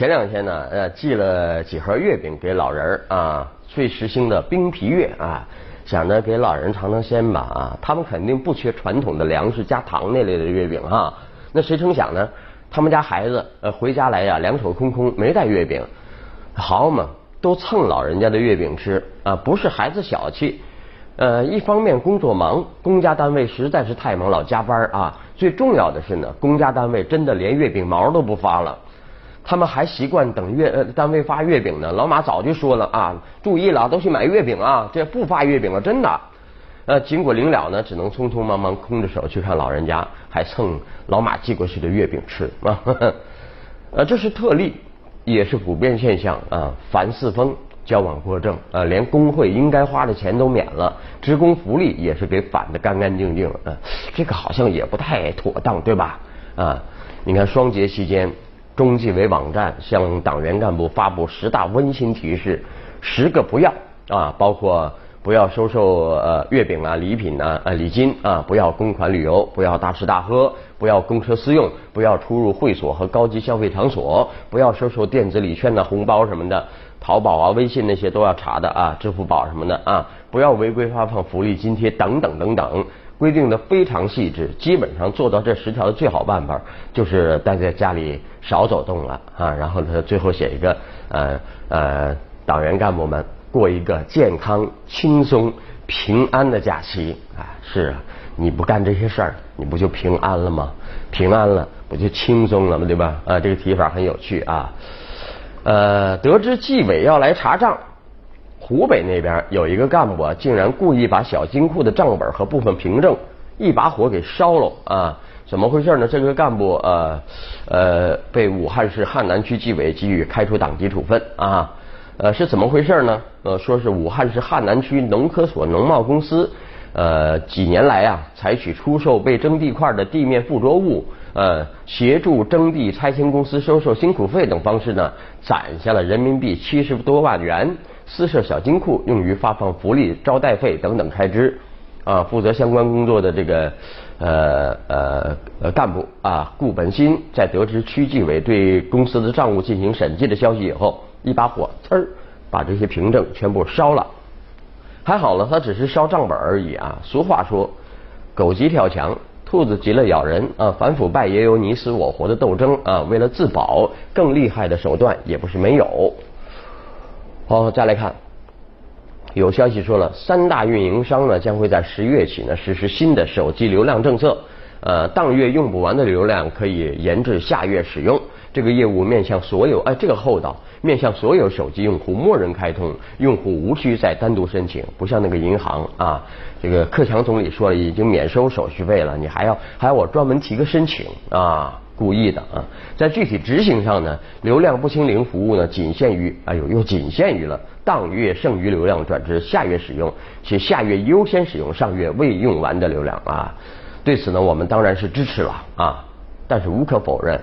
前两天呢，呃，寄了几盒月饼给老人啊，最时兴的冰皮月啊，想着给老人尝尝鲜吧啊，他们肯定不缺传统的粮食加糖那类的月饼哈。那谁成想呢？他们家孩子呃回家来呀，两手空空，没带月饼。好嘛，都蹭老人家的月饼吃啊，不是孩子小气。呃，一方面工作忙，公家单位实在是太忙，老加班啊。最重要的是呢，公家单位真的连月饼毛都不发了，他们还习惯等月呃单位发月饼呢。老马早就说了啊，注意了，都去买月饼啊，这不发月饼了，真的。呃，经过临了呢，只能匆匆忙忙空着手去看老人家，还蹭老马寄过去的月饼吃啊。呃，这是特例，也是普遍现象啊。凡四风。交往过正啊，连工会应该花的钱都免了，职工福利也是给返的干干净净啊，这个好像也不太妥当，对吧？啊，你看双节期间，中纪委网站向党员干部发布十大温馨提示，十个不要啊，包括不要收受呃月饼啊、礼品啊、呃礼金啊，不要公款旅游，不要大吃大喝，不要公车私用，不要出入会所和高级消费场所，不要收受电子礼券的红包什么的。淘宝啊、微信那些都要查的啊，支付宝什么的啊，不要违规发放福利津贴等等等等，规定的非常细致。基本上做到这十条的最好办法，就是待在家里少走动了啊。然后他最后写一个呃呃，党员干部们过一个健康、轻松、平安的假期啊。是啊，你不干这些事儿，你不就平安了吗？平安了，不就轻松了吗？对吧？啊，这个提法很有趣啊。呃，得知纪委要来查账，湖北那边有一个干部啊，竟然故意把小金库的账本和部分凭证一把火给烧了啊！怎么回事呢？这个干部呃呃被武汉市汉南区纪委给予开除党籍处分啊！呃，是怎么回事呢？呃，说是武汉市汉南区农科所农贸公司呃几年来啊，采取出售被征地块的地面附着物。呃，协助征地拆迁公司收受辛苦费等方式呢，攒下了人民币七十多万元，私设小金库，用于发放福利、招待费等等开支。啊，负责相关工作的这个呃呃呃干部啊，顾本新，在得知区纪委对公司的账务进行审计的消息以后，一把火，呲儿把这些凭证全部烧了。还好了，他只是烧账本而已啊。俗话说，狗急跳墙。兔子急了咬人啊！反腐败也有你死我活的斗争啊！为了自保，更厉害的手段也不是没有。好，再来看，有消息说了，三大运营商呢将会在十月起呢实施新的手机流量政策，呃，当月用不完的流量可以延至下月使用。这个业务面向所有，哎，这个厚道，面向所有手机用户默认开通，用户无需再单独申请，不像那个银行啊。这个克强总理说了，已经免收手续费了，你还要还要我专门提个申请啊？故意的啊！在具体执行上呢，流量不清零服务呢，仅限于哎呦，又仅限于了当月剩余流量转至下月使用，且下月优先使用上月未用完的流量啊。对此呢，我们当然是支持了啊，但是无可否认。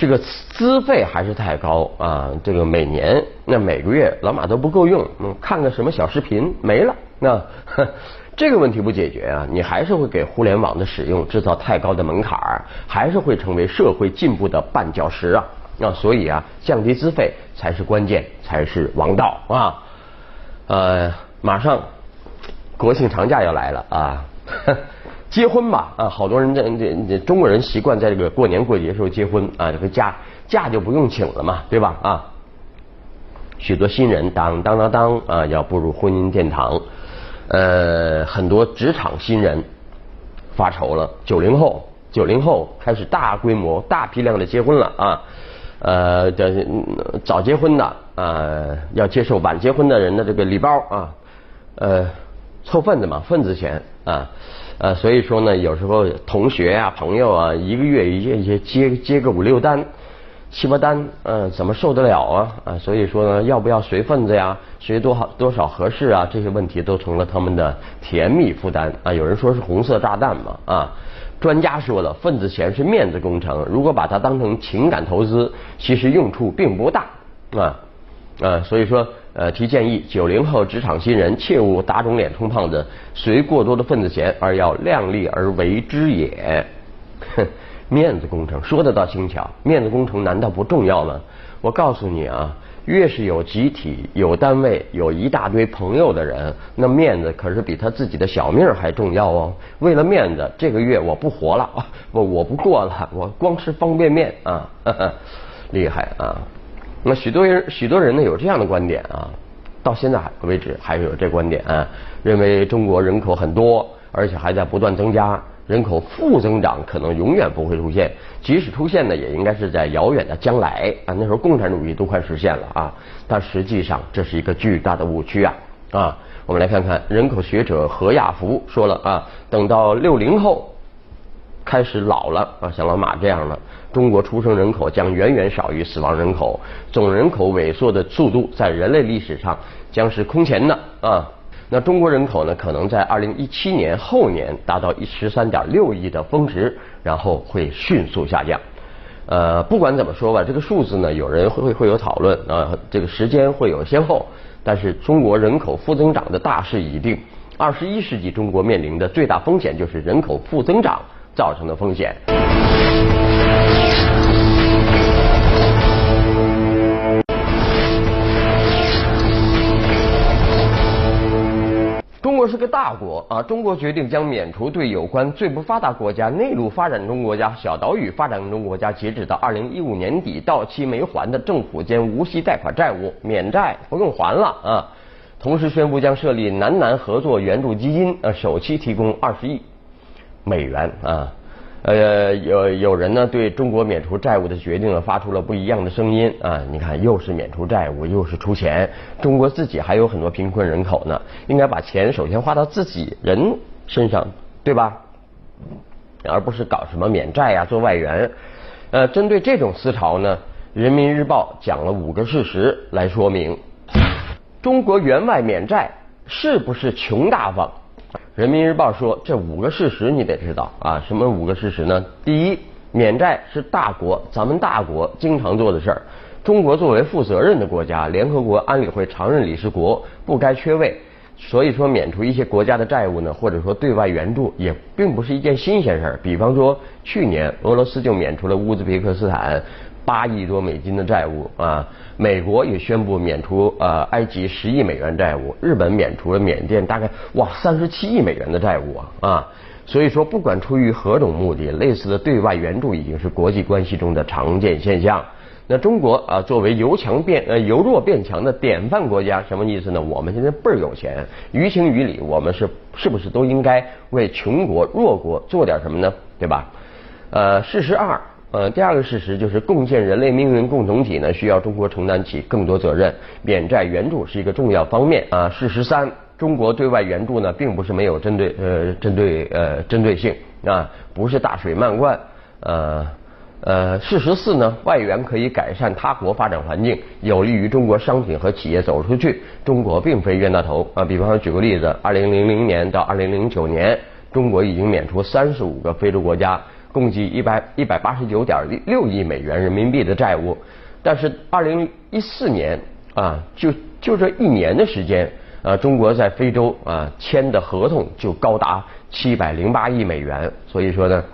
这个资费还是太高啊！这个每年那每个月老马都不够用，嗯，看个什么小视频没了，那 这个问题不解决啊，你还是会给互联网的使用制造太高的门槛，还是会成为社会进步的绊脚石啊！那所以啊，降低资费才是关键，才是王道啊！呃，马上国庆长假要来了啊！结婚吧啊，好多人这这这中国人习惯在这个过年过节时候结婚啊，这个假假就不用请了嘛，对吧啊？许多新人当当当当啊，要步入婚姻殿堂，呃，很多职场新人发愁了。九零后九零后开始大规模、大批量的结婚了啊，呃，这早结婚的啊，要接受晚结婚的人的这个礼包啊，呃，凑份子嘛，份子钱啊。呃，所以说呢，有时候同学啊、朋友啊，一个月一些接接个五六单、七八单，嗯，怎么受得了啊？啊，所以说呢，要不要随份子呀？随多少多少合适啊？这些问题都成了他们的甜蜜负担啊。有人说是红色炸弹嘛啊。专家说了，份子钱是面子工程，如果把它当成情感投资，其实用处并不大啊。啊，所以说，呃，提建议，九零后职场新人切勿打肿脸充胖子，随过多的份子钱，而要量力而为之也。哼，面子工程说得倒轻巧，面子工程难道不重要吗？我告诉你啊，越是有集体、有单位、有一大堆朋友的人，那面子可是比他自己的小命还重要哦。为了面子，这个月我不活了，我我不过了，我光吃方便面啊，厉害啊！那许多人许多人呢有这样的观点啊，到现在还为止还有这观点啊，认为中国人口很多，而且还在不断增加。人口负增长可能永远不会出现，即使出现呢，也应该是在遥远的将来啊。那时候共产主义都快实现了啊，但实际上这是一个巨大的误区啊啊！我们来看看人口学者何亚福说了啊，等到六零后开始老了啊，像老马这样的，中国出生人口将远远少于死亡人口，总人口萎缩的速度在人类历史上将是空前的啊。那中国人口呢，可能在二零一七年后年达到一十三点六亿的峰值，然后会迅速下降。呃，不管怎么说吧，这个数字呢，有人会会有讨论啊，这个时间会有先后，但是中国人口负增长的大势已定。二十一世纪中国面临的最大风险就是人口负增长造成的风险。中国是个大国啊！中国决定将免除对有关最不发达国家、内陆发展中国家、小岛屿发展中国家截止到二零一五年底到期没还的政府间无息贷款债务免债不用还了啊！同时宣布将设立南南合作援助基金，呃，首期提供二十亿美元啊。呃，有有人呢对中国免除债务的决定呢发出了不一样的声音啊！你看，又是免除债务，又是出钱，中国自己还有很多贫困人口呢，应该把钱首先花到自己人身上，对吧？而不是搞什么免债呀、做外援。呃，针对这种思潮呢，《人民日报》讲了五个事实来说明，中国援外免债是不是穷大方？人民日报说，这五个事实你得知道啊。什么五个事实呢？第一，免债是大国，咱们大国经常做的事儿。中国作为负责任的国家，联合国安理会常任理事国，不该缺位。所以说，免除一些国家的债务呢，或者说对外援助，也并不是一件新鲜事儿。比方说，去年俄罗斯就免除了乌兹别克斯坦。八亿多美金的债务啊，美国也宣布免除呃埃及十亿美元债务，日本免除了缅甸大概哇三十七亿美元的债务啊啊，所以说不管出于何种目的，类似的对外援助已经是国际关系中的常见现象。那中国啊作为由强变呃由弱变强的典范国家，什么意思呢？我们现在倍儿有钱，于情于理，我们是是不是都应该为穷国弱国做点什么呢？对吧？呃，事实二。呃，第二个事实就是共建人类命运共同体呢，需要中国承担起更多责任，免债援助是一个重要方面啊。事实三，中国对外援助呢，并不是没有针对呃针对呃针对性啊，不是大水漫灌呃呃。事实四呢，外援可以改善他国发展环境，有利于中国商品和企业走出去。中国并非冤大头啊。比方说，举个例子，二零零零年到二零零九年，中国已经免除三十五个非洲国家。共计一百一百八十九点六亿美元人民币的债务，但是二零一四年啊，就就这一年的时间啊，中国在非洲啊签的合同就高达七百零八亿美元。所以说呢，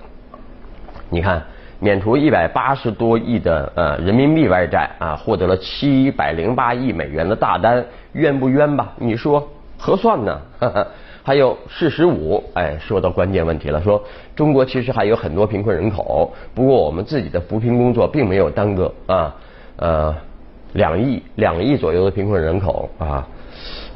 你看免除一百八十多亿的呃人民币外债啊，获得了七百零八亿美元的大单，冤不冤吧？你说核算呢？还有四十五，哎，说到关键问题了，说中国其实还有很多贫困人口，不过我们自己的扶贫工作并没有耽搁啊，呃，两亿两亿左右的贫困人口啊，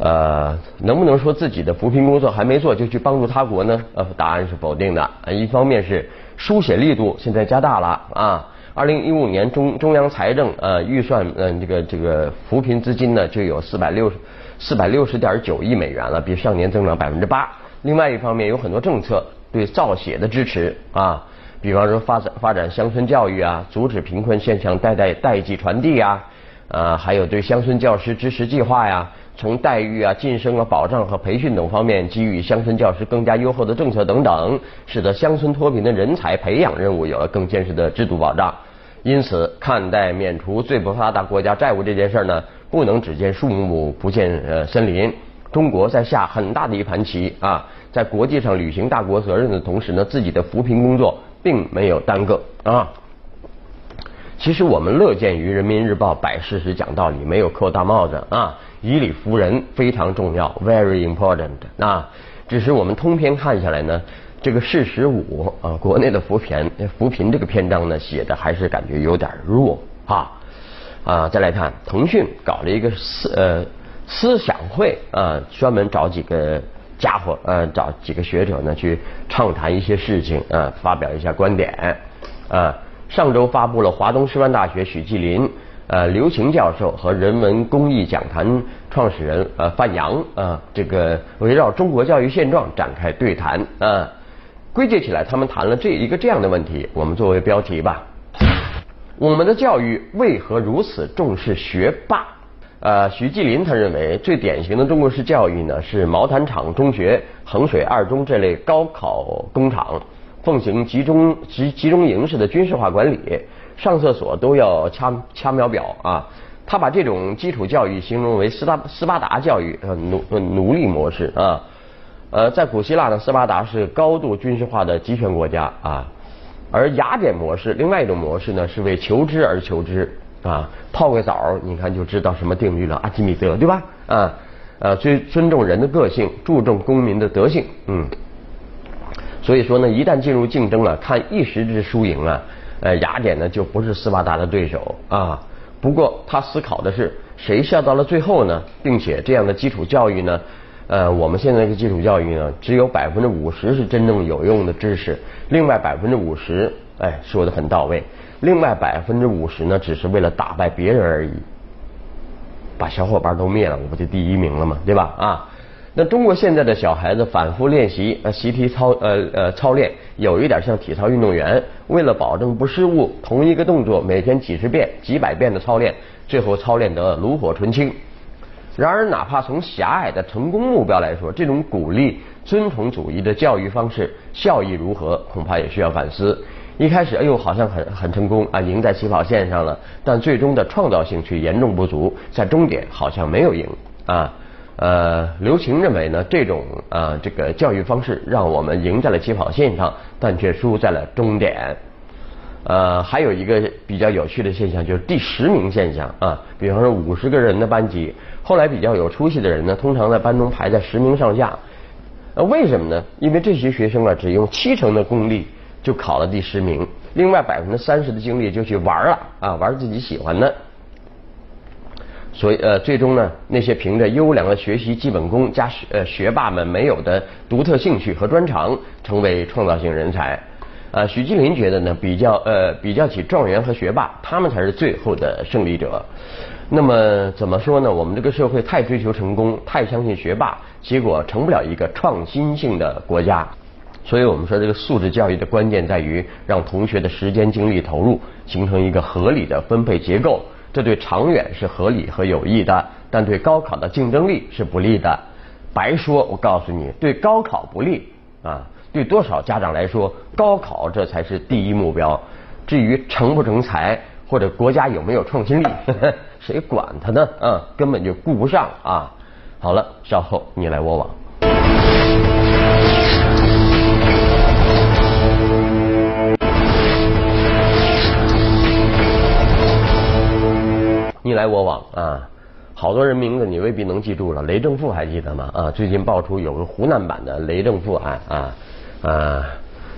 呃，能不能说自己的扶贫工作还没做就去帮助他国呢？呃，答案是否定的。一方面是书写力度现在加大了啊，二零一五年中中央财政呃预算嗯这个这个扶贫资金呢就有四百六十。四百六十点九亿美元了，比上年增长百分之八。另外一方面，有很多政策对造血的支持啊，比方说发展发展乡村教育啊，阻止贫困现象代代代际传递啊，啊，还有对乡村教师支持计划呀，从待遇啊、晋升啊、保障和培训等方面给予乡村教师更加优厚的政策等等，使得乡村脱贫的人才培养任务有了更坚实的制度保障。因此，看待免除最不发达国家债务这件事儿呢？不能只见树木不见呃森林，中国在下很大的一盘棋啊，在国际上履行大国责任的同时呢，自己的扶贫工作并没有耽搁啊。其实我们乐见于人民日报摆事实讲道理，没有扣大帽子啊，以理服人非常重要，very important 啊。只是我们通篇看下来呢，这个事实五啊，国内的扶贫扶贫这个篇章呢，写的还是感觉有点弱啊啊。再来看腾讯搞了一个思呃思想会啊，专门找几个家伙呃，找几个学者呢去畅谈一些事情啊，发表一下观点啊。上周发布了华东师范大学许继林。呃，刘擎教授和人文公益讲坛创始人呃范阳啊，这个围绕中国教育现状展开对谈啊。归结起来，他们谈了这一个这样的问题，我们作为标题吧。我们的教育为何如此重视学霸？呃，徐继林他认为，最典型的中国式教育呢，是毛坦厂中学、衡水二中这类高考工厂，奉行集中集集中营式的军事化管理。上厕所都要掐掐秒表啊！他把这种基础教育形容为斯巴斯巴达教育，呃奴奴隶模式啊。呃，在古希腊呢，斯巴达是高度军事化的集权国家啊。而雅典模式，另外一种模式呢，是为求知而求知啊。泡个澡，你看就知道什么定律了，阿基米德对吧？啊，呃，尊尊重人的个性，注重公民的德性，嗯。所以说呢，一旦进入竞争了，看一时之输赢啊。呃，雅典呢就不是斯巴达的对手啊。不过他思考的是谁笑到了最后呢？并且这样的基础教育呢，呃，我们现在这个基础教育呢，只有百分之五十是真正有用的知识，另外百分之五十，哎，说的很到位。另外百分之五十呢，只是为了打败别人而已，把小伙伴都灭了，我不就第一名了吗？对吧？啊。中国现在的小孩子反复练习呃习题操呃呃操练，有一点像体操运动员，为了保证不失误，同一个动作每天几十遍、几百遍的操练，最后操练得炉火纯青。然而，哪怕从狭隘的成功目标来说，这种鼓励尊崇主义的教育方式效益如何，恐怕也需要反思。一开始，哎呦，好像很很成功啊，赢在起跑线上了，但最终的创造性却严重不足，在终点好像没有赢啊。呃，刘擎认为呢，这种啊这个教育方式让我们赢在了起跑线上，但却输在了终点。呃，还有一个比较有趣的现象就是第十名现象啊，比方说五十个人的班级，后来比较有出息的人呢，通常在班中排在十名上下。呃，为什么呢？因为这些学生啊，只用七成的功力就考了第十名，另外百分之三十的精力就去玩了啊，玩自己喜欢的。所以呃，最终呢，那些凭着优良的学习基本功加学呃学霸们没有的独特兴趣和专长，成为创造性人才。呃，许继林觉得呢，比较呃比较起状元和学霸，他们才是最后的胜利者。那么怎么说呢？我们这个社会太追求成功，太相信学霸，结果成不了一个创新性的国家。所以我们说，这个素质教育的关键在于让同学的时间精力投入形成一个合理的分配结构。这对长远是合理和有益的，但对高考的竞争力是不利的。白说，我告诉你，对高考不利啊！对多少家长来说，高考这才是第一目标。至于成不成才，或者国家有没有创新力，谁管他呢？啊，根本就顾不上啊！好了，稍后你来我往。来我往啊，好多人名字你未必能记住了。雷政富还记得吗？啊，最近爆出有个湖南版的雷政富案啊啊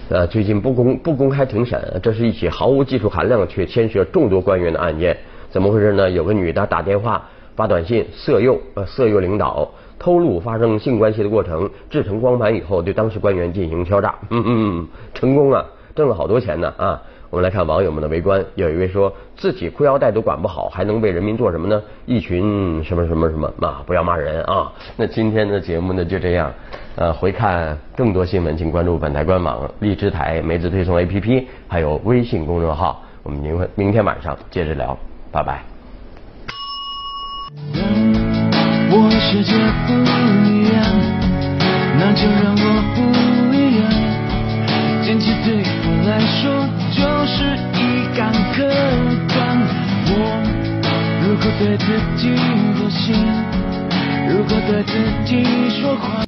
呃，最近不公不公开庭审，这是一起毫无技术含量却牵涉众多官员的案件。怎么回事呢？有个女的打电话发短信色诱呃色诱领导，偷录发生性关系的过程，制成光盘以后对当事官员进行敲诈，嗯嗯，成功啊，挣了好多钱呢啊。我们来看网友们的围观，有一位说自己裤腰带都管不好，还能为人民做什么呢？一群什么什么什么啊！不要骂人啊！那今天的节目呢就这样，呃，回看更多新闻，请关注本台官网、荔枝台、梅子推送 APP，还有微信公众号。我们明明天晚上接着聊，拜拜。我世界不一样，那就让我不一样。天气对我来说。如果对自己妥协，如果对自己说谎。